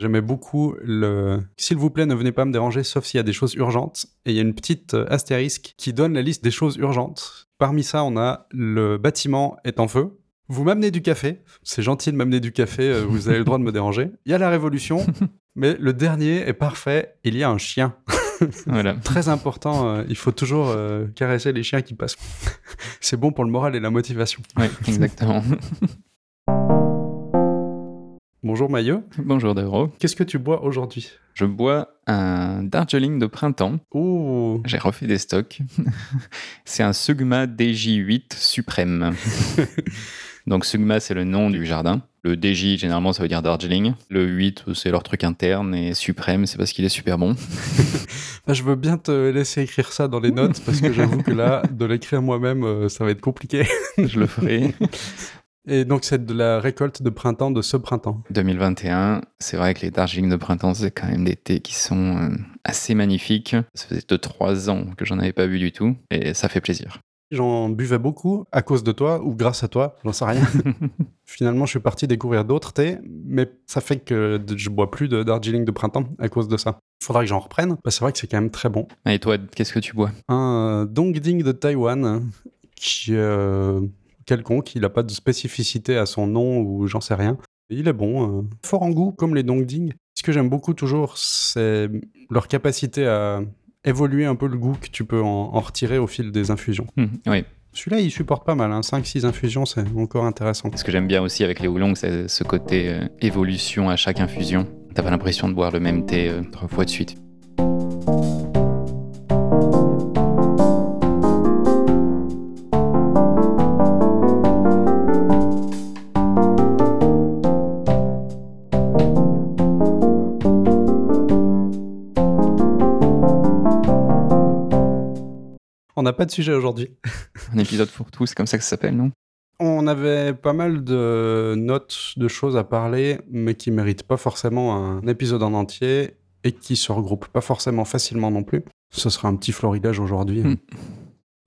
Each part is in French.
J'aimais beaucoup le S'il vous plaît, ne venez pas me déranger sauf s'il y a des choses urgentes. Et il y a une petite euh, astérisque qui donne la liste des choses urgentes. Parmi ça, on a le bâtiment est en feu. Vous m'amenez du café. C'est gentil de m'amener du café, euh, vous avez le droit de me déranger. Il y a la révolution. Mais le dernier est parfait, il y a un chien. Voilà. Très important, euh, il faut toujours euh, caresser les chiens qui passent. C'est bon pour le moral et la motivation. Oui, exactement. Bonjour Maillot, Bonjour Deuro. qu'est-ce que tu bois aujourd'hui? Je bois un Darjeeling de printemps. Ouh, J'ai refait des stocks. c'est un Sugma DJ8 suprême. Donc Sugma, c'est le nom du jardin. Le DJ, généralement, ça veut dire Darjeeling. Le 8, c'est leur truc interne. Et suprême, c'est parce qu'il est super bon. Bah, je veux bien te laisser écrire ça dans les notes parce que j'avoue que là, de l'écrire moi-même, euh, ça va être compliqué. Je le ferai. Et donc c'est de la récolte de printemps de ce printemps. 2021, c'est vrai que les Darjeeling de printemps, c'est quand même des thés qui sont euh, assez magnifiques. Ça faisait 2-3 ans que j'en avais pas bu du tout. Et ça fait plaisir. J'en buvais beaucoup à cause de toi ou grâce à toi, j'en sais rien. Finalement, je suis parti découvrir d'autres thés, mais ça fait que je bois plus de Darjeeling de printemps à cause de ça. Il faudra que j'en reprenne. Bah, c'est vrai que c'est quand même très bon. Et toi, qu'est-ce que tu bois? Un euh, Dongding de Taïwan qui euh, quelconque, il n'a pas de spécificité à son nom ou j'en sais rien. Il est bon, euh, fort en goût comme les Dongding. Ce que j'aime beaucoup toujours, c'est leur capacité à évoluer un peu le goût que tu peux en, en retirer au fil des infusions. Hmm, Oui. Celui-là, il supporte pas mal, hein. 5-6 infusions, c'est encore intéressant. Ce que j'aime bien aussi avec les houblons, c'est ce côté euh, évolution à chaque infusion. T'as pas l'impression de boire le même thé euh, trois fois de suite. Pas de sujet aujourd'hui. Un épisode pour tous, c'est comme ça que ça s'appelle, non? On avait pas mal de notes de choses à parler, mais qui méritent pas forcément un épisode en entier et qui se regroupent pas forcément facilement non plus. Ce sera un petit florilège aujourd'hui. Hmm.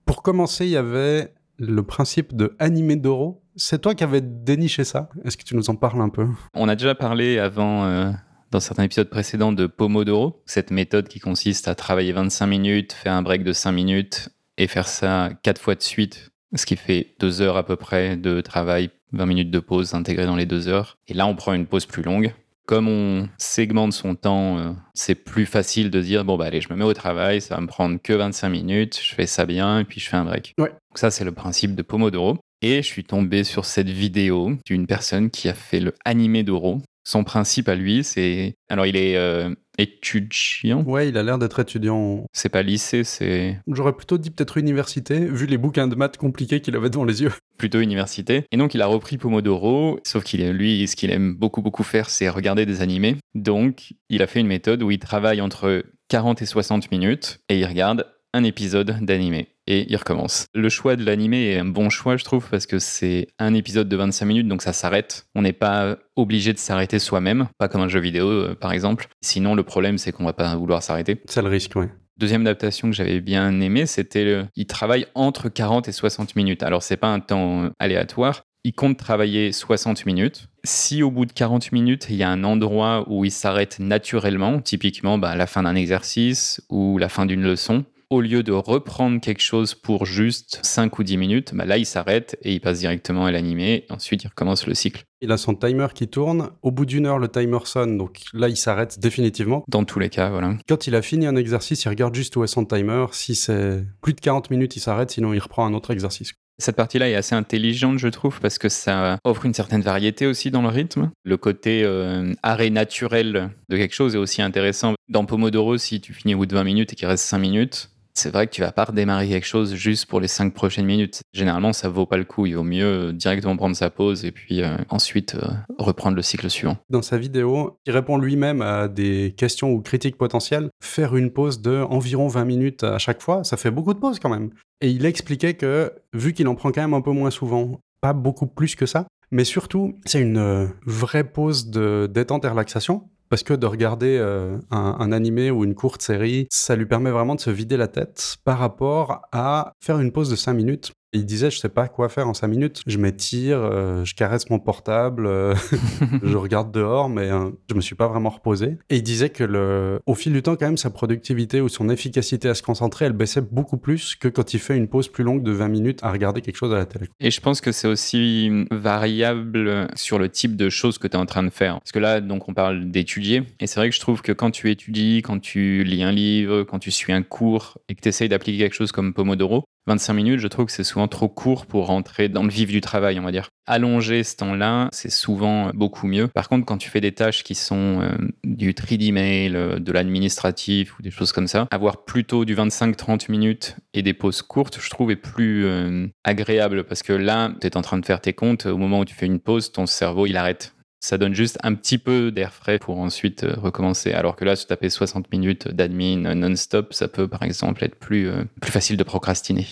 Pour commencer, il y avait le principe de animé d'oro. C'est toi qui avais déniché ça? Est-ce que tu nous en parles un peu? On a déjà parlé avant, euh, dans certains épisodes précédents, de Pomodoro, cette méthode qui consiste à travailler 25 minutes, faire un break de 5 minutes et faire ça 4 fois de suite, ce qui fait 2 heures à peu près de travail, 20 minutes de pause intégrées dans les 2 heures. Et là, on prend une pause plus longue. Comme on segmente son temps, euh, c'est plus facile de dire bon bah allez, je me mets au travail, ça va me prendre que 25 minutes, je fais ça bien et puis je fais un break. Ouais. Donc ça c'est le principe de Pomodoro. Et je suis tombé sur cette vidéo d'une personne qui a fait le animé d'oro. Son principe à lui, c'est alors il est euh, étudiant. Ouais, il a l'air d'être étudiant. C'est pas lycée, c'est J'aurais plutôt dit peut-être université, vu les bouquins de maths compliqués qu'il avait devant les yeux. plutôt université. Et donc il a repris Pomodoro, sauf qu'il est lui, ce qu'il aime beaucoup beaucoup faire, c'est regarder des animés. Donc il a fait une méthode où il travaille entre 40 et 60 minutes et il regarde un épisode d'animé et il recommence. Le choix de l'animé est un bon choix, je trouve, parce que c'est un épisode de 25 minutes, donc ça s'arrête. On n'est pas obligé de s'arrêter soi-même, pas comme un jeu vidéo euh, par exemple. Sinon, le problème, c'est qu'on va pas vouloir s'arrêter. C'est le risque, ouais. Deuxième adaptation que j'avais bien aimé, c'était le... il travaille entre 40 et 60 minutes. Alors c'est pas un temps euh, aléatoire. Il compte travailler 60 minutes. Si au bout de 40 minutes, il y a un endroit où il s'arrête naturellement, typiquement bah, la fin d'un exercice ou la fin d'une leçon, au lieu de reprendre quelque chose pour juste 5 ou 10 minutes, bah là il s'arrête et il passe directement à l'animé. Ensuite, il recommence le cycle. Il a son timer qui tourne. Au bout d'une heure, le timer sonne, donc là, il s'arrête définitivement. Dans tous les cas, voilà. Quand il a fini un exercice, il regarde juste où est son timer. Si c'est plus de 40 minutes, il s'arrête, sinon il reprend un autre exercice. Cette partie-là est assez intelligente, je trouve, parce que ça offre une certaine variété aussi dans le rythme. Le côté euh, arrêt naturel de quelque chose est aussi intéressant. Dans Pomodoro, si tu finis au bout de 20 minutes et qu'il reste 5 minutes, c'est vrai que tu vas pas redémarrer quelque chose juste pour les 5 prochaines minutes. Généralement, ça vaut pas le coup. Il vaut mieux euh, directement prendre sa pause et puis euh, ensuite euh, reprendre le cycle suivant. Dans sa vidéo, il répond lui-même à des questions ou critiques potentielles. Faire une pause de environ 20 minutes à chaque fois, ça fait beaucoup de pauses quand même. Et il expliquait que, vu qu'il en prend quand même un peu moins souvent, pas beaucoup plus que ça, mais surtout, c'est une vraie pause de détente et relaxation. Parce que de regarder euh, un, un animé ou une courte série, ça lui permet vraiment de se vider la tête par rapport à faire une pause de 5 minutes. Il disait, je sais pas quoi faire en 5 minutes. Je m'étire, euh, je caresse mon portable, euh, je regarde dehors, mais euh, je me suis pas vraiment reposé. Et il disait que le, au fil du temps, quand même, sa productivité ou son efficacité à se concentrer, elle baissait beaucoup plus que quand il fait une pause plus longue de 20 minutes à regarder quelque chose à la télé. Et je pense que c'est aussi variable sur le type de choses que tu es en train de faire. Parce que là, donc, on parle d'étudier. Et c'est vrai que je trouve que quand tu étudies, quand tu lis un livre, quand tu suis un cours et que tu essayes d'appliquer quelque chose comme Pomodoro, 25 minutes, je trouve que c'est souvent trop court pour rentrer dans le vif du travail, on va dire. Allonger ce temps-là, c'est souvent beaucoup mieux. Par contre, quand tu fais des tâches qui sont euh, du 3D mail, euh, de l'administratif ou des choses comme ça, avoir plutôt du 25-30 minutes et des pauses courtes, je trouve est plus euh, agréable parce que là, tu es en train de faire tes comptes, au moment où tu fais une pause, ton cerveau, il arrête ça donne juste un petit peu d'air frais pour ensuite euh, recommencer. Alors que là, se taper 60 minutes d'admin non-stop, ça peut par exemple être plus, euh, plus facile de procrastiner.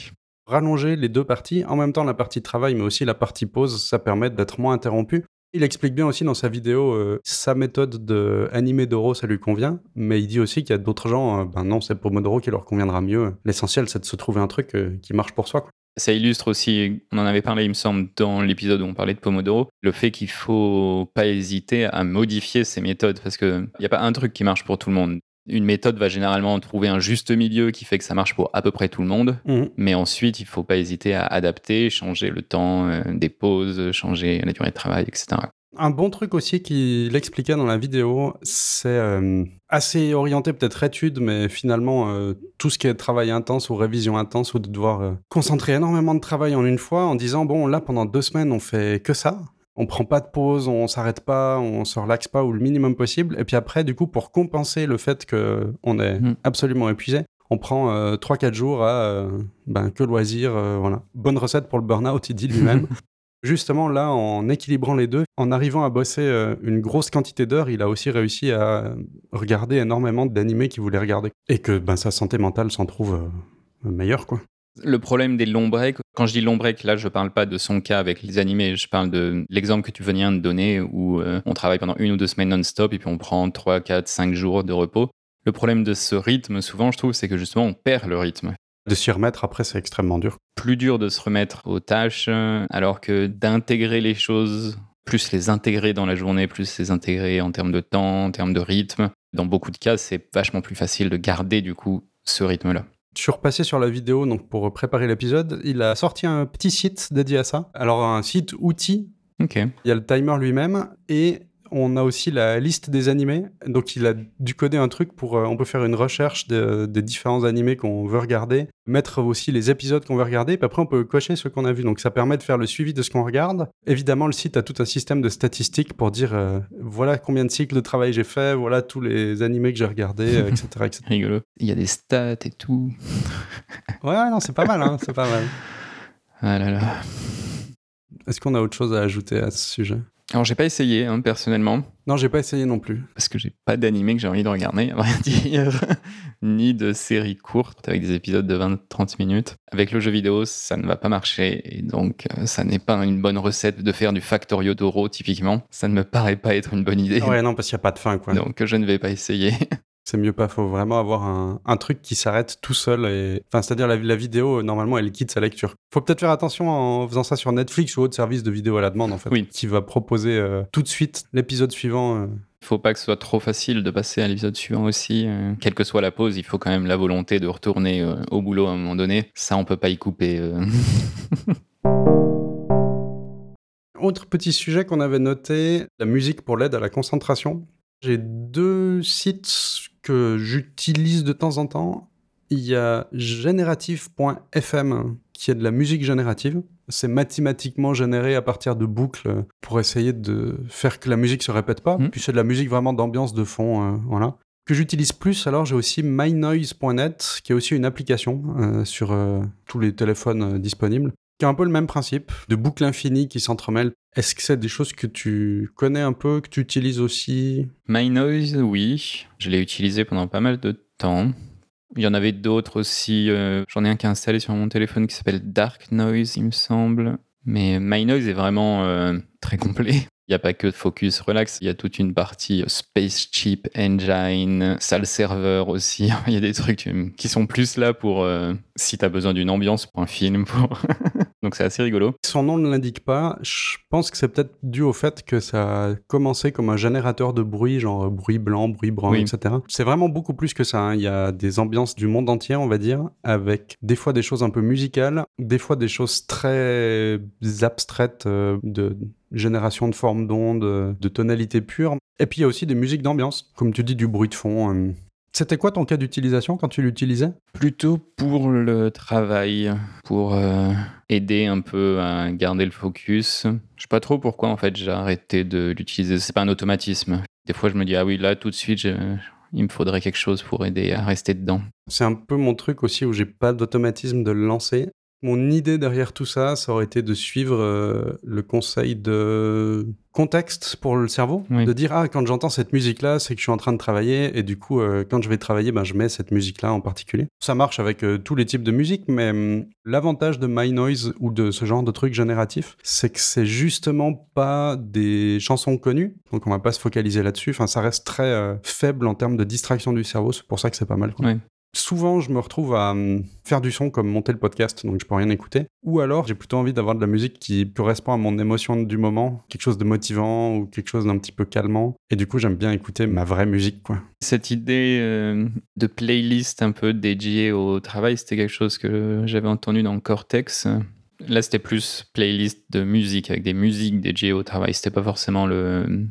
Rallonger les deux parties, en même temps la partie travail, mais aussi la partie pause, ça permet d'être moins interrompu. Il explique bien aussi dans sa vidéo euh, sa méthode d'animer d'oro, ça lui convient, mais il dit aussi qu'il y a d'autres gens, ben non, c'est Pomodoro qui leur conviendra mieux. L'essentiel, c'est de se trouver un truc qui marche pour soi. Ça illustre aussi, on en avait parlé, il me semble, dans l'épisode où on parlait de Pomodoro, le fait qu'il faut pas hésiter à modifier ses méthodes parce qu'il n'y a pas un truc qui marche pour tout le monde. Une méthode va généralement trouver un juste milieu qui fait que ça marche pour à peu près tout le monde, mhm. mais ensuite il faut pas hésiter à adapter, changer le temps euh, des pauses, changer la durée de travail, etc. Un bon truc aussi qu'il expliquait dans la vidéo, c'est euh, assez orienté peut-être étude, mais finalement euh, tout ce qui est travail intense ou révision intense ou de devoir euh, concentrer énormément de travail en une fois en disant bon là pendant deux semaines on fait que ça, on prend pas de pause, on s'arrête pas, on se relaxe pas ou le minimum possible, et puis après du coup pour compenser le fait que on est hmm. absolument épuisé, on prend 3-4 jours à ben, que loisir, voilà. Bonne recette pour le burn-out, il dit lui-même. Justement, là, en équilibrant les deux, en arrivant à bosser euh, une grosse quantité d'heures, il a aussi réussi à regarder énormément d'animés qu'il voulait regarder. Et que ben, sa santé mentale s'en trouve euh, meilleure, quoi. Le problème des longs breaks, quand je dis long break, là, je parle pas de son cas avec les animés, je parle de l'exemple que tu venais de donner où euh, on travaille pendant une ou deux semaines non-stop et puis on prend 3, 4, 5 jours de repos. Le problème de ce rythme, souvent, je trouve, c'est que justement, on perd le rythme. De s'y remettre après, c'est extrêmement dur. Plus dur de se remettre aux tâches, alors que d'intégrer les choses, plus les intégrer dans la journée, plus les intégrer en termes de temps, en termes de rythme. Dans beaucoup de cas, c'est vachement plus facile de garder du coup ce rythme-là. Je suis repassé sur la vidéo donc pour préparer l'épisode. Il a sorti un petit site dédié à ça. Alors un site outil. Ok. Il y a le timer lui-même et on a aussi la liste des animés. Donc, il a dû coder un truc pour. Euh, on peut faire une recherche des différents animés qu'on veut regarder, mettre aussi les épisodes qu'on veut regarder, puis après, on peut cocher ce qu'on a vu. Donc, ça permet de faire le suivi de ce qu'on regarde. Évidemment, le site a tout un système de statistiques pour dire euh, voilà combien de cycles de travail j'ai fait, voilà tous les animés que j'ai regardés, etc., etc. Rigolo. Il y a des stats et tout. ouais, non, c'est pas mal, hein, c'est pas mal. Ah là là. Est-ce qu'on a autre chose à ajouter à ce sujet? Alors j'ai pas essayé hein, personnellement. Non, j'ai pas essayé non plus. Parce que j'ai pas d'animé que j'ai envie de regarder, à vrai dire. Ni de séries courtes avec des épisodes de 20-30 minutes. Avec le jeu vidéo, ça ne va pas marcher. Et donc, euh, ça n'est pas une bonne recette de faire du Factorio Doro, typiquement. Ça ne me paraît pas être une bonne idée. Ouais, non, parce qu'il n'y a pas de fin, quoi. Donc, je ne vais pas essayer. C'est mieux pas, faut vraiment avoir un, truc qui s'arrête tout seul. Et... Enfin, c'est-à-dire la, vidéo, normalement, elle quitte sa lecture. Faut peut-être faire attention en faisant ça sur Netflix ou autre service de vidéo à la demande, en fait. Oui. Qui va proposer euh, tout de suite l'épisode suivant. Euh. Faut pas que ce soit trop facile de passer à l'épisode suivant aussi. Euh. quelle que soit la pause, il faut quand même la volonté de retourner au boulot à un moment donné. Ça, on peut pas y couper. Autre petit sujet qu'on avait noté, la musique pour l'aide à la concentration. J'ai deux sites que j'utilise de temps en temps. Il y a générative.fm qui est de la musique générative. C'est mathématiquement généré à partir de boucles pour essayer de faire que la musique se répète pas. Mmh. Puis c'est de la musique vraiment d'ambiance de fond, euh, voilà. Que j'utilise plus, alors j'ai aussi mynoise.net, qui est aussi une application euh, sur euh, tous les téléphones disponibles, qui a un peu le même principe, de boucles infinies qui s'entremêlent. Est-ce que c'est des choses que tu connais un peu, que tu utilises aussi? MyNoise, oui. Je l'ai utilisé pendant pas mal de temps. Il y en avait d'autres aussi. Euh, j'en ai un qui est installé sur mon téléphone qui s'appelle Dark Noise, il me semble. Mais MyNoise est vraiment euh, très complet. Il n'y a pas que Focus Relax, il y a toute une partie Spaceship Engine, salle serveur aussi. Il y a des trucs euh, qui sont plus là pour euh, si tu as besoin d'une ambiance pour un film. Donc c'est assez rigolo. Son nom ne l'indique pas. Je pense que c'est peut-être dû au fait que ça a commencé comme un générateur de bruit, genre bruit blanc, bruit brun, etc. C'est vraiment beaucoup plus que ça. Hein. Il y a des ambiances du monde entier, on va dire, avec des fois des choses un peu musicales, des fois des choses très abstraites euh, de génération de formes d'ondes, de tonalité pure. Et puis il y a aussi des musiques d'ambiance, comme tu dis, du bruit de fond. Euh. C'était quoi ton cas d'utilisation quand tu l'utilisais? Plutôt pour le travail, pour euh, aider un peu à garder le focus. Je sais pas trop pourquoi en fait j'ai arrêté de l'utiliser. C'est pas un automatisme. Des fois je me dis ah oui là tout de suite il me faudrait quelque chose pour aider à rester dedans. C'est un peu mon truc aussi où j'ai pas d'automatisme de le lancer. Mon idée derrière tout ça, ça aurait été de suivre euh, le conseil de contexte pour le cerveau, de dire ah quand j'entends cette musique là, c'est que je suis en train de travailler et du coup euh, quand je vais travailler, ben je mets cette musique là en particulier. Ça marche avec euh, tous les types de musique, mais hum, l'avantage de My Noise ou de ce genre de trucs génératifs, c'est que c'est justement pas des chansons connues, donc on va pas se focaliser là-dessus. Enfin, ça reste très faible en termes de distraction du cerveau, c'est pour ça que c'est pas mal. Quoi souvent, je me retrouve à hum, faire du son comme monter le podcast, donc je peux rien écouter. Ou alors, j'ai plutôt envie d'avoir de la musique qui correspond à mon émotion du moment, quelque chose de motivant ou quelque chose d'un petit peu calmant. Et du coup, j'aime bien écouter ma vraie musique, quoi. Cette idée euh, de playlist un peu dédiée au travail, c'était quelque chose que j'avais entendu dans Cortex. Là, c'était plus playlist de musique avec des musiques dédiées au travail. C'était pas forcément le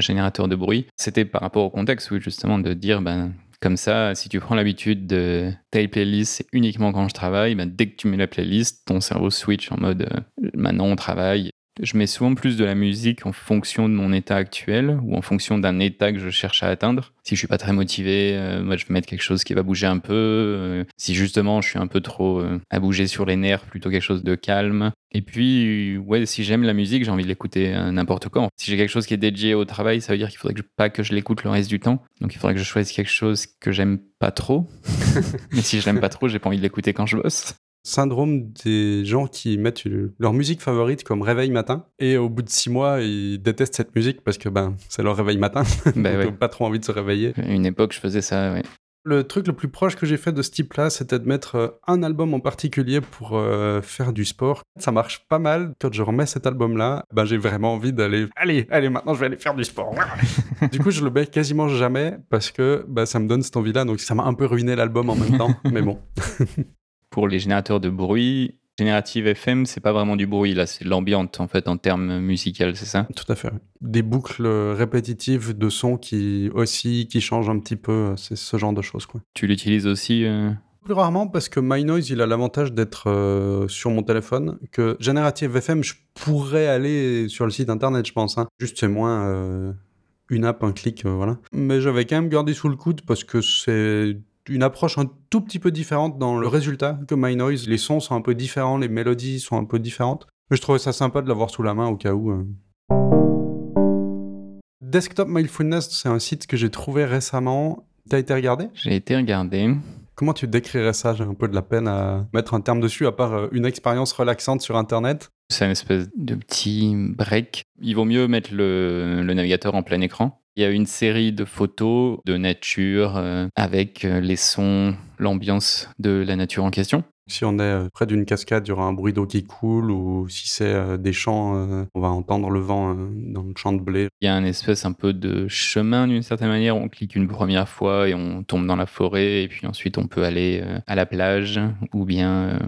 générateur de bruit. C'était par rapport au contexte, oui, justement, de dire, ben, comme ça, si tu prends l'habitude de ta playlist, uniquement quand je travaille, ben, dès que tu mets la playlist, ton cerveau switch en mode euh, maintenant on travaille je mets souvent plus de la musique en fonction de mon état actuel ou en fonction d'un état que je cherche à atteindre. Si je suis pas très motivé, euh, moi je vais mettre quelque chose qui va bouger un peu. Euh, si justement je suis un peu trop euh, à bouger sur les nerfs, plutôt quelque chose de calme. Et puis, ouais, si j'aime la musique, j'ai envie de l'écouter n'importe quand. Si j'ai quelque chose qui est dédié au travail, ça veut dire qu'il faudrait que je, pas que je l'écoute le reste du temps. Donc il faudrait que je choisisse quelque chose que j'aime pas trop. Mais si je l'aime pas trop, j'ai pas envie de l'écouter quand je bosse syndrome des gens qui mettent leur musique favorite comme réveil matin. Et au bout de six mois ils détestent cette musique parce que ben c'est leur réveil matin. Ben donc pas trop envie de se réveiller. Une époque je faisais ça ouais. le truc le plus proche que j'ai fait de ce type là c'était de mettre euh, un album en particulier pour euh, faire du sport. Ça marche pas mal. Quand je remets cet album là ben j'ai vraiment envie d'aller allez allez maintenant je vais aller faire du sport. Du coup je le mets quasiment jamais parce que ben, ça me donne cette envie là donc ça m'a un peu ruiné l'album en même temps. Mais bon pour les générateurs de bruit, Générative FM, c'est pas vraiment du bruit, là, c'est l'ambiance en fait en termes musicaux, c'est ça? Tout à fait. Des boucles répétitives de sons qui aussi, qui changent un petit peu, c'est ce genre de choses. Quoi. Tu l'utilises aussi euh? Plus rarement parce que My Noise, il a l'avantage d'être euh, sur mon téléphone, que Générative FM, je pourrais aller sur le site internet, je pense. Hein. Juste, c'est moins euh, une app, un clic, voilà. Mais j'avais quand même gardé sous le coude parce que c'est une approche un tout petit peu différente dans le résultat que My Noise. Les sons sont un peu différents, les mélodies sont un peu différentes. Mais je trouvais ça sympa de l'avoir sous la main au cas où. Euh. Desktop Mindfulness, c'est un site que j'ai trouvé récemment. T'as été regardé J'ai été regardé. Comment tu décrirais ça? J'ai un peu de la peine à mettre un terme dessus, à part euh, une expérience relaxante sur Internet. C'est une espèce de petit break. Il vaut mieux mettre le navigateur en plein écran il y a une série de photos de nature euh, avec euh, les sons, l'ambiance de la nature en question. Si on est euh, près d'une cascade, il y aura un bruit d'eau qui coule, ou si c'est des champs, on va entendre le vent dans le champ de blé. Il y a un espèce un peu de chemin d'une certaine manière. On clique une première fois et on tombe dans la forêt, et puis ensuite on peut aller à la plage ou bien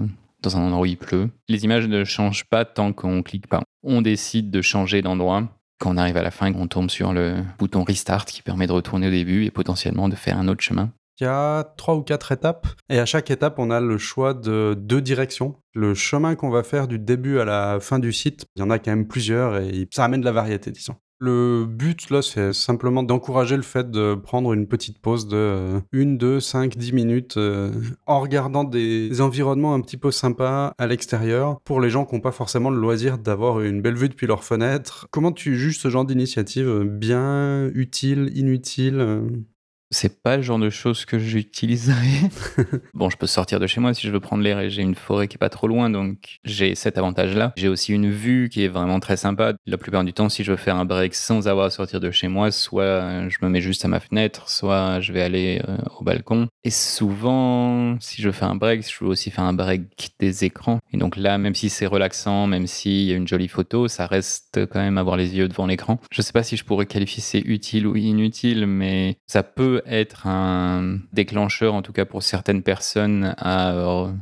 dans un endroit où il pleut. Les images ne changent pas tant qu'on clique pas. On décide de changer d'endroit quand on arrive à la fin, on tombe sur le bouton Restart qui permet de retourner au début et potentiellement de faire un autre chemin. Il y a trois ou quatre étapes et à chaque étape, on a le choix de deux directions. Le chemin qu'on va faire du début à la fin du site, il y en a quand même plusieurs et ça amène de la variété, disons. Le but, là, c'est simplement d'encourager le fait de prendre une petite pause de 1, 2, 5, 10 minutes euh, en regardant des environnements un petit peu sympas à l'extérieur pour les gens qui n'ont pas forcément le loisir d'avoir une belle vue depuis leur fenêtre. Comment tu juges ce genre d'initiative Bien, utile, inutile C'est pas le genre de choses que j'utiliserais. bon, je peux sortir de chez moi si je veux prendre l'air et j'ai une forêt qui est pas trop loin, donc j'ai cet avantage-là. J'ai aussi une vue qui est vraiment très sympa. La plupart du temps, si je veux faire un break sans avoir à sortir de chez moi, soit je me mets juste à ma fenêtre, soit je vais aller euh, au balcon. Et souvent, si je fais un break, je veux aussi faire un break des écrans. Et donc là, même si c'est relaxant, même s'il y a une jolie photo, ça reste quand même avoir les yeux devant l'écran. Je sais pas si je pourrais qualifier c'est utile ou inutile, mais ça peut être un déclencheur, en tout cas pour certaines personnes, à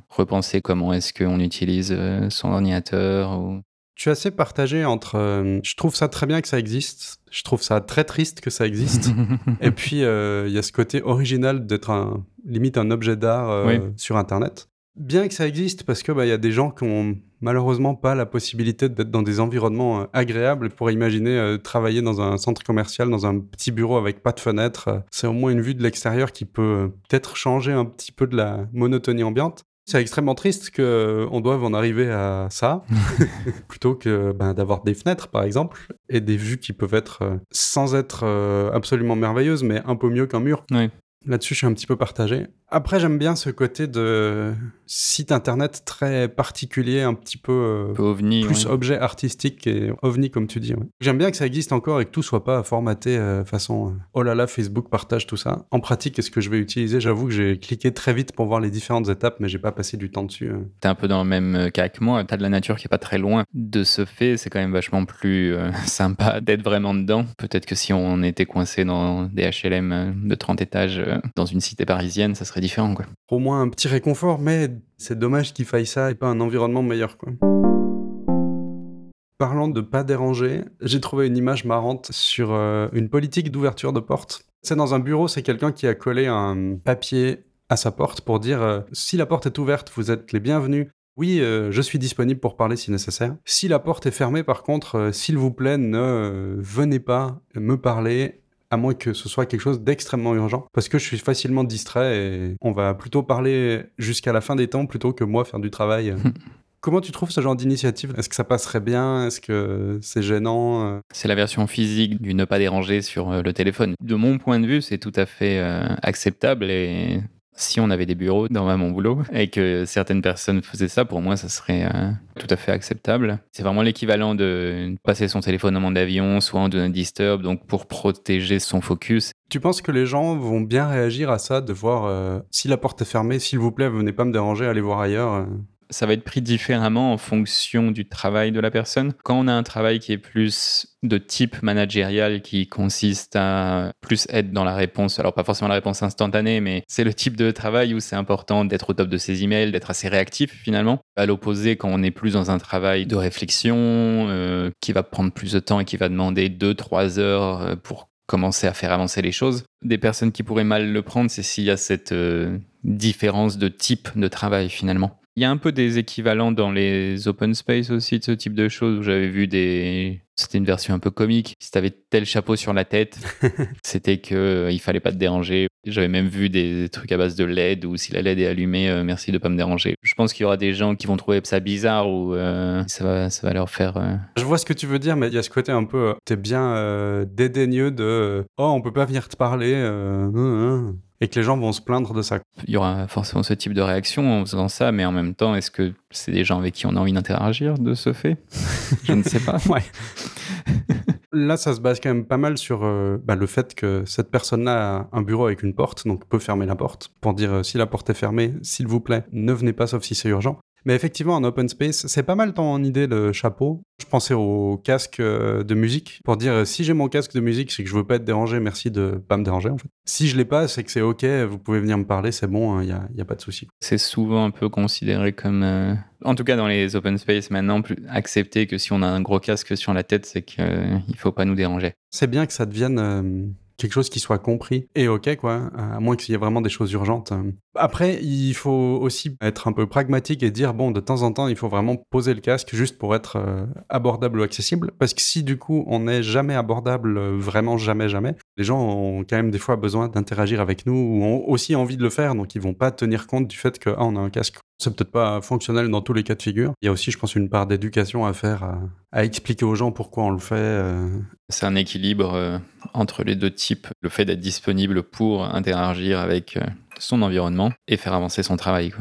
repenser comment est-ce qu'on utilise euh, son ordinateur. Ou... Je suis assez partagé entre. Euh, je trouve ça très bien que ça existe. Je trouve ça très triste que ça existe. et puis, euh, il y a ce côté original d'être un, limite un objet d'art sur Internet. Bien que ça existe, parce que bah, y a des gens qui ont malheureusement pas la possibilité d'être dans des environnements euh, agréables pour imaginer euh, travailler dans un centre commercial, dans un petit bureau avec pas de fenêtre. Euh, c'est au moins une vue de l'extérieur qui peut peut-être changer un petit peu de la monotonie ambiante. C'est extrêmement triste qu'on doive en arriver à ça, plutôt que ben, d'avoir des fenêtres, par exemple, et des vues qui peuvent être, sans être absolument merveilleuses, mais un peu mieux qu'un mur. Là-dessus, je suis un petit peu partagé. Après, j'aime bien ce côté de site internet très particulier, un petit peu, euh, ovni, plus objet artistique et ovni, comme tu dis. J'aime bien que ça existe encore et que tout soit pas formaté euh, façon euh, oh là là, Facebook partage tout ça. En pratique, est-ce que je vais utiliser? J'avoue que j'ai cliqué très vite pour voir les différentes étapes, mais j'ai pas passé du temps dessus. T'es un peu dans le même cas que moi. T'as de la nature qui est pas très loin. De ce fait, c'est quand même vachement plus sympa d'être vraiment dedans. Peut-être que si on était coincé dans des HLM de 30 étages dans une cité parisienne, ça serait Au moins un petit réconfort, mais c'est dommage qu'il faille ça et pas un environnement meilleur. Quoi. Parlant de pas déranger, j'ai trouvé une image marrante sur euh, une politique d'ouverture de porte. C'est dans un bureau, c'est quelqu'un qui a collé un papier à sa porte pour dire euh, si la porte est ouverte, vous êtes les bienvenus. Oui, euh, je suis disponible pour parler si nécessaire. Si la porte est fermée, par contre, s'il vous plaît, ne venez pas me parler à moins que ce soit quelque chose d'extrêmement urgent, parce que je suis facilement distrait et on va plutôt parler jusqu'à la fin des temps plutôt que moi faire du travail. Comment tu trouves ce genre d'initiative? Est-ce que ça passerait bien? Est-ce que c'est gênant? C'est la version physique du ne pas déranger sur euh, le téléphone. De mon point de vue, c'est tout à fait euh, acceptable et si on avait des bureaux dans mon boulot et que certaines personnes faisaient ça, pour moi, ça serait euh, tout à fait acceptable. C'est vraiment l'équivalent de passer son téléphone en mode avion, soit en de disturb, donc pour protéger son focus. Tu penses que les gens vont bien réagir à ça, de voir euh, si la porte est fermée, s'il vous plaît, venez pas me déranger, allez voir ailleurs euh ça va être pris différemment en fonction du travail de la personne. Quand on a un travail qui est plus de type managérial, qui consiste à plus être dans la réponse, alors pas forcément la réponse instantanée, mais c'est le type de travail où c'est important d'être au top de ses emails, d'être assez réactif finalement. À l'opposé, quand on est plus dans un travail de réflexion, euh, qui va prendre plus de temps et qui va demander 2-3 heures euh, pour commencer à faire avancer les choses. Des personnes qui pourraient mal le prendre, c'est s'il y a cette euh, différence de type de travail finalement. Il y a un peu des équivalents dans les open space aussi de ce type de choses où j'avais vu des. C'était une version un peu comique. Si tu avais tel chapeau sur la tête, c'était que euh, il fallait pas te déranger. J'avais même vu des trucs à base de LED ou si la LED est allumée, euh, merci de pas me déranger. Je pense qu'il y aura des gens qui vont trouver ça bizarre ou euh, ça, va, ça va leur faire. Je vois ce que tu veux dire, mais il y a ce côté un peu. T'es bien dédaigneux de. Oh, on peut pas venir te parler. Hein, hein et que les gens vont se plaindre de ça. Il y aura forcément ce type de réaction en faisant ça, mais en même temps, est-ce que c'est des gens avec qui on a envie d'interagir de ce fait? Je ne sais pas. ouais. Là, ça se base quand même pas mal sur euh, bah, le fait que cette personne-là a un bureau avec une porte, donc peut fermer la porte pour dire euh, si la porte est fermée, s'il vous plaît, ne venez pas sauf si c'est urgent. Mais effectivement, en open space, c'est pas mal ton idée, le chapeau. Je pensais au casque euh, de musique pour dire euh, si j'ai mon casque de musique, c'est que je veux pas être dérangé, merci de pas me déranger en fait. Si je l'ai pas, c'est que c'est ok, vous pouvez venir me parler, c'est bon, il hein, n'y a, a, pas de souci. C'est souvent un peu considéré comme. Euh, en tout cas, dans les open space maintenant, plus accepté que si on a un gros casque sur la tête, c'est qu'il ne faut pas nous déranger. C'est bien que ça devienne quelque chose qui soit compris et ok quoi, à moins qu'il y ait vraiment des choses urgentes. Après, il faut aussi être un peu pragmatique et dire bon, de temps en temps, il faut vraiment poser le casque juste pour être euh, abordable ou accessible, parce que si du coup on n'est jamais abordable, euh, vraiment jamais jamais, Les gens ont quand même des fois besoin d'interagir avec nous ou ont aussi envie de le faire, donc ils vont pas tenir compte du fait qu'on ah, on a un casque. C'est peut-être pas fonctionnel dans tous les cas de figure. Il y a aussi, je pense, une part d'éducation à faire, à, expliquer aux gens pourquoi on le fait. Euh. C'est un équilibre euh, entre les deux types. Le fait d'être disponible pour interagir avec euh, son environnement et faire avancer son travail.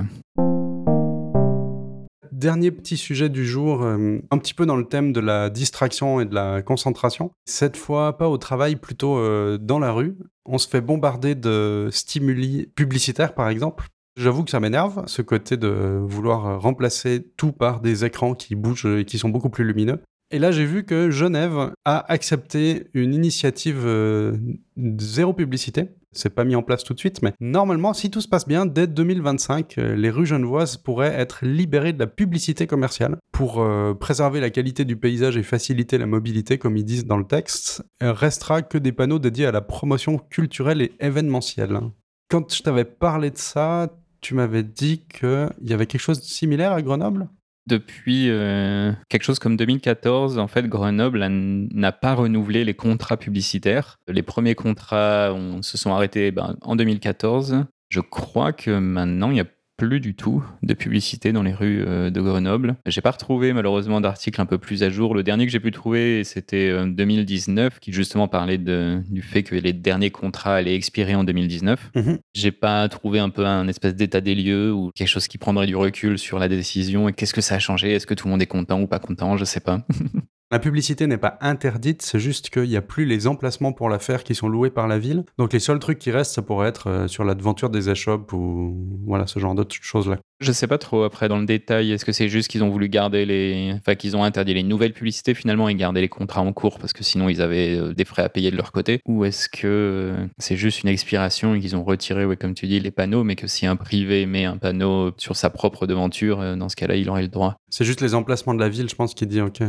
Dernier petit sujet du jour, euh, un petit peu dans le thème de la distraction et de la concentration. Cette fois, pas au travail, plutôt euh, dans la rue. On se fait bombarder de stimuli publicitaires, par exemple. J'avoue que ça m'énerve, ce côté de vouloir remplacer tout par des écrans qui bougent et qui sont beaucoup plus lumineux. Et là, j'ai vu que Genève a accepté une initiative euh, zéro publicité c'est pas mis en place tout de suite, mais normalement, si tout se passe bien, dès 2025, euh, les rues genevoises pourraient être libérées de la publicité commerciale pour euh, préserver la qualité du paysage et faciliter la mobilité, comme ils disent dans le texte. Il restera que des panneaux dédiés à la promotion culturelle et événementielle. Quand je t'avais parlé de ça, tu m'avais dit qu'il y avait quelque chose de similaire à Grenoble? Depuis euh, quelque chose comme 2014, en fait, Grenoble n'a pas renouvelé les contrats publicitaires. Les premiers contrats se sont arrêtés ben, en 2014. Je crois que maintenant, il y a plus du tout de publicité dans les rues euh, de Grenoble. J'ai pas retrouvé malheureusement d'article un peu plus à jour. Le dernier que j'ai pu trouver, c'était 2019, euh, qui justement parlait du fait que les derniers contrats allaient expirer en 2019. Mhm. J'ai pas trouvé un peu un espèce d'état des lieux ou quelque chose qui prendrait du recul sur la décision et qu'est-ce que ça a changé? Est-ce que tout le monde est content ou pas content? Je sais pas. La publicité n'est pas interdite, c'est juste qu'il n'y a plus les emplacements pour la faire qui sont loués par la ville. Donc les seuls trucs qui restent, ça pourrait être euh, sur l'aventure des échoppes ou voilà ce genre d'autres choses-là. Je sais pas trop après dans le détail. Est-ce que c'est juste qu'ils ont voulu garder les, enfin qu'ils ont interdit les nouvelles publicités finalement et garder les contrats en cours parce que sinon ils avaient euh, des frais à payer de leur côté, ou est-ce que euh, c'est juste une expiration et qu'ils ont retiré, ouais, comme tu dis, les panneaux, mais que si un privé met un panneau sur sa propre devanture, dans ce cas-là, il aurait le droit? C'est juste les emplacements de la ville, je pense, qui dit ok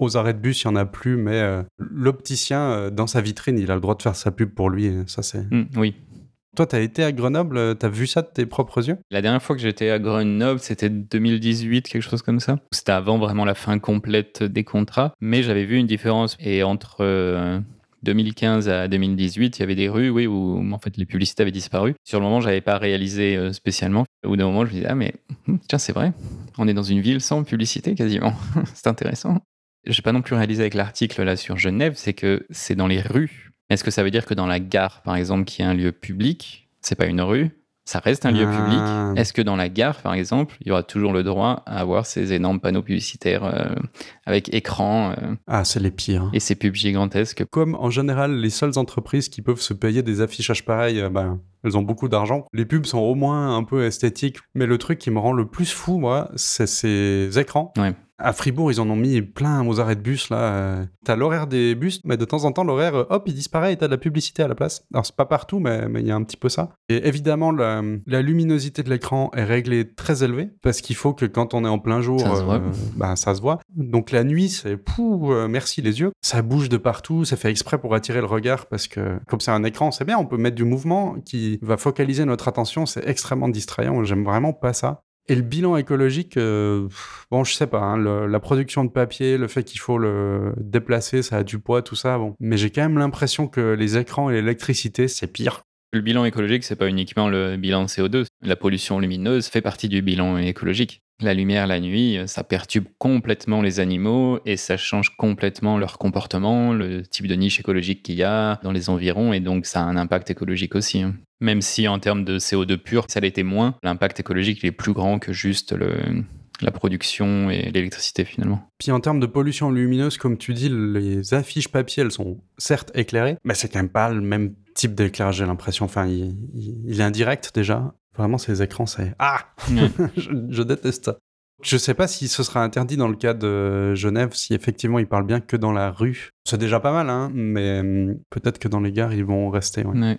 aux arrêts de bus, il n'y en a plus, mais euh, l'opticien, euh, dans sa vitrine, il a le droit de faire sa pub pour lui. Ça, c'est. Mmh, oui. Toi, tu as été à Grenoble, euh, tu as vu ça de tes propres yeux? La dernière fois que j'étais à Grenoble, c'était 2018, quelque chose comme ça. C'était avant vraiment la fin complète des contrats, mais j'avais vu une différence. Et entre 2015 à 2018, il y avait des rues, oui, où en fait les publicités avaient disparu. Sur le moment, j'avais pas réalisé spécialement. Au bout d'un moment, je me disais, ah mais hum, tiens, c'est vrai, on est dans une ville sans publicité quasiment. c'est intéressant j'ai pas non plus réalisé avec l'article là sur Genève, c'est que c'est dans les rues. Est-ce que ça veut dire que dans la gare, par exemple, qui est un lieu public, c'est pas une rue, ça reste un lieu ah. public? Est-ce que dans la gare, par exemple, il y aura toujours le droit à avoir ces énormes panneaux publicitaires euh, avec écran euh, Ah, c'est les pires. Et ces pubs gigantesques. Comme en général, les seules entreprises qui peuvent se payer des affichages pareils, ben, elles ont beaucoup d'argent. Les pubs sont au moins un peu esthétiques. Mais le truc qui me rend le plus fou, moi, c'est ces écrans. Ouais. À Fribourg, ils en ont mis plein aux arrêts de bus, là. Euh. T'as l'horaire des bus, mais de temps en temps, l'horaire, euh, hop, il disparaît et t'as de la publicité à la place. Alors, c'est pas partout, mais il y a un petit peu ça. Et évidemment, la, luminosité de l'écran est réglée très élevée, parce qu'il faut que quand on est en plein jour, ça, se, voit. Euh, bah, ça se voit. Donc, la nuit, c'est pou, merci les yeux. Ça bouge de partout, ça fait exprès pour attirer le regard, parce que comme c'est un écran, c'est bien, on peut mettre du mouvement qui va focaliser notre attention, c'est extrêmement distrayant. J'aime vraiment pas ça. Et le bilan écologique, euh, bon, je sais pas, hein, la production de papier, le fait qu'il faut le déplacer, ça a du poids, tout ça, bon. Mais j'ai quand même l'impression que les écrans et l'électricité, c'est pire. Le bilan écologique, c'est pas uniquement le bilan CO2. La pollution lumineuse fait partie du bilan écologique. La lumière la nuit, ça perturbe complètement les animaux et ça change complètement leur comportement, le type de niche écologique qu'il y a dans les environs et donc ça a un impact écologique aussi. Hein. Même si en termes de CO2 pur, ça l'était moins, l'impact écologique est plus grand que juste la production et l'électricité finalement. Puis en termes de pollution lumineuse, comme tu dis, les affiches papier, elles sont certes éclairées, mais c'est quand même pas le même type d'éclairage, j'ai l'impression. Enfin, il, est indirect déjà. Vraiment, ces écrans, c'est... Ah je, je, déteste ça. Je sais pas si ce sera interdit dans le cas de Genève, si effectivement ils parlent bien que dans la rue. C'est déjà pas mal, hein, mais hum, peut-être que dans les gares, ils vont rester. Ouais.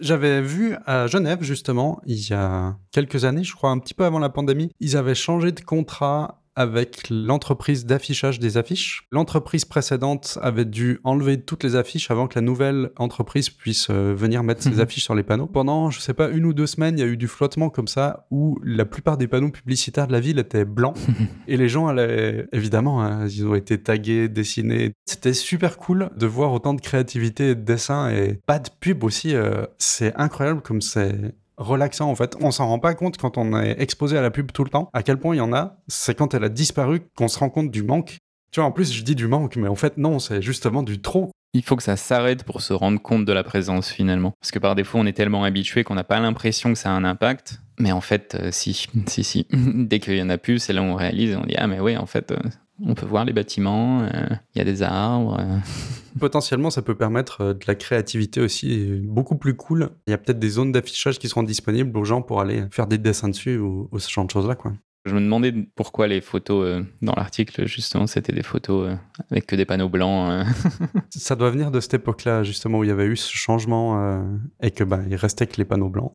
J'avais vu à Genève, justement, il y a quelques années, je crois un petit peu avant la pandémie, ils avaient changé de contrat avec l'entreprise d'affichage des affiches. L'entreprise précédente avait dû enlever toutes les affiches avant que la nouvelle entreprise puisse euh, venir mettre ses Mhm. affiches sur les panneaux. Pendant, je sais pas, une ou deux semaines, il y a eu du flottement comme ça où la plupart des panneaux publicitaires de la ville étaient blancs et les gens allaient, évidemment, hein, ils ont été tagués, dessinés. C'était super cool de voir autant de créativité et de dessin et pas de pub aussi. euh, c'est incroyable comme c'est relaxant en fait. On s'en rend pas compte quand on est exposé à la pub tout le temps. À quel point il y en a, c'est quand elle a disparu qu'on se rend compte du manque. Tu vois, en plus, je dis du manque, mais en fait, non, c'est justement du trop. Il faut que ça s'arrête pour se rendre compte de la présence finalement. Parce que par défaut, on est tellement habitué qu'on n'a pas l'impression que ça a un impact. Mais en fait, euh, si, si, si. Dès qu'il y en a plus, c'est là où on réalise et on dit Ah, mais oui, en fait, euh, on peut voir les bâtiments, euh, il y a des arbres. euh. Potentiellement, ça peut permettre euh, de la créativité aussi beaucoup plus cool. Il y a peut-être des zones d'affichage qui seront disponibles aux gens pour aller faire des dessins dessus ou, ou ce genre de choses-là, quoi. Je me demandais pourquoi les photos euh, dans l'article, justement, c'était des photos euh, avec que des panneaux blancs. euh. Ça doit venir de cette époque-là, justement, où il y avait eu ce changement et que bah, il restait que les panneaux blancs.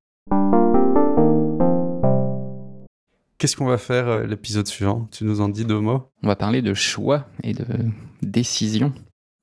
Qu'est-ce qu'on va faire euh, l'épisode suivant? Tu nous en dis deux mots? On va parler de choix et de décision.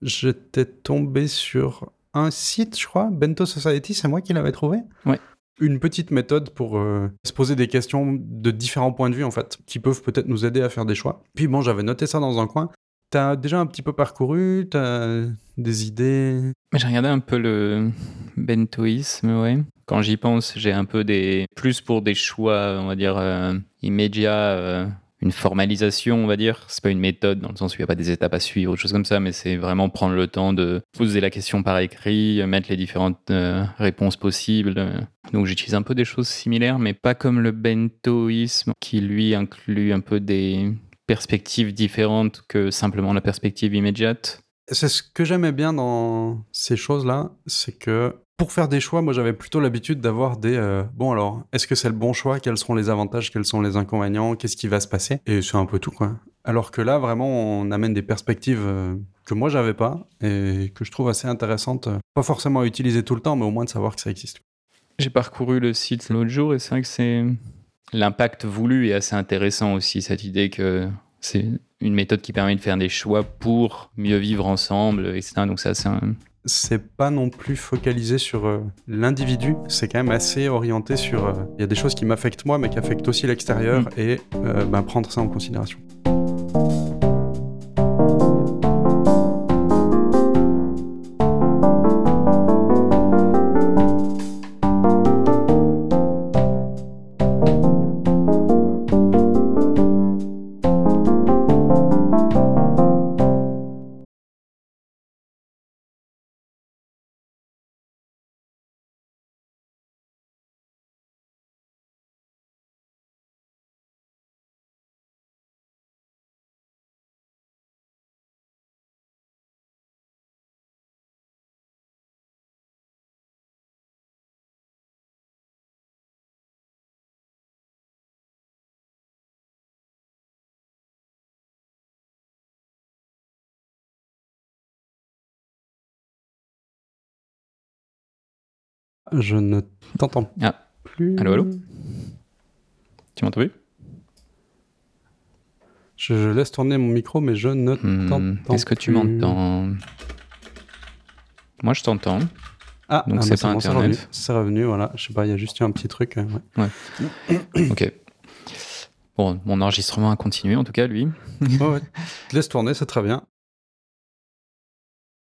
J'étais tombé sur un site, je crois, Bento Society, c'est moi qui l'avais trouvé? Ouais. Une petite méthode pour euh, se poser des questions de différents points de vue, en fait, qui peuvent peut-être nous aider à faire des choix. Puis bon, j'avais noté ça dans un coin. T'as déjà un petit peu parcouru, t'as des idées? Mais J'ai regardé un peu le bentoïsme, ouais. Quand j'y pense, j'ai un peu des plus pour des choix, on va dire euh, immédiats, euh, une formalisation, on va dire. C'est pas une méthode dans le sens où il n'y a pas des étapes à suivre, ou choses comme ça, mais c'est vraiment prendre le temps de poser la question par écrit, mettre les différentes euh, réponses possibles. Donc j'utilise un peu des choses similaires, mais pas comme le bentoïsme qui lui inclut un peu des perspectives différentes que simplement la perspective immédiate. C'est ce que j'aimais bien dans ces choses-là, c'est que pour faire des choix, moi j'avais plutôt l'habitude d'avoir des euh, bon alors, est-ce que c'est le bon choix? Quels seront les avantages? Quels sont les inconvénients? Qu'est-ce qui va se passer? Et c'est un peu tout quoi. Alors que là, vraiment, on amène des perspectives euh, que moi j'avais pas et que je trouve assez intéressantes. euh, Pas forcément à utiliser tout le temps, mais au moins de savoir que ça existe. J'ai parcouru le site l'autre jour et c'est vrai que c'est l'impact voulu est assez intéressant aussi cette idée que c'est une méthode qui permet de faire des choix pour mieux vivre ensemble, etc. Donc ça, c'est un... C'est pas non plus focalisé sur euh, l'individu, c'est quand même assez orienté sur. euh, Il y a des choses qui m'affectent moi, mais qui affectent aussi l'extérieur Mm. et euh, ben, prendre ça en considération. Je ne t'entends Ah. plus. Allô, allô Tu m'entends plus? Je, je laisse tourner mon micro, mais je ne Hmm, t'entends Est-ce que tu m'entends? Moi, je t'entends. Ah, Donc ah, c'est pas bon, Internet. C'est revenu, voilà. Je sais pas, il y a juste eu un petit truc. euh, ouais. Ok. Bon, mon enregistrement a continué en tout cas, lui. Ouais, ouais. Laisse tourner, c'est très bien.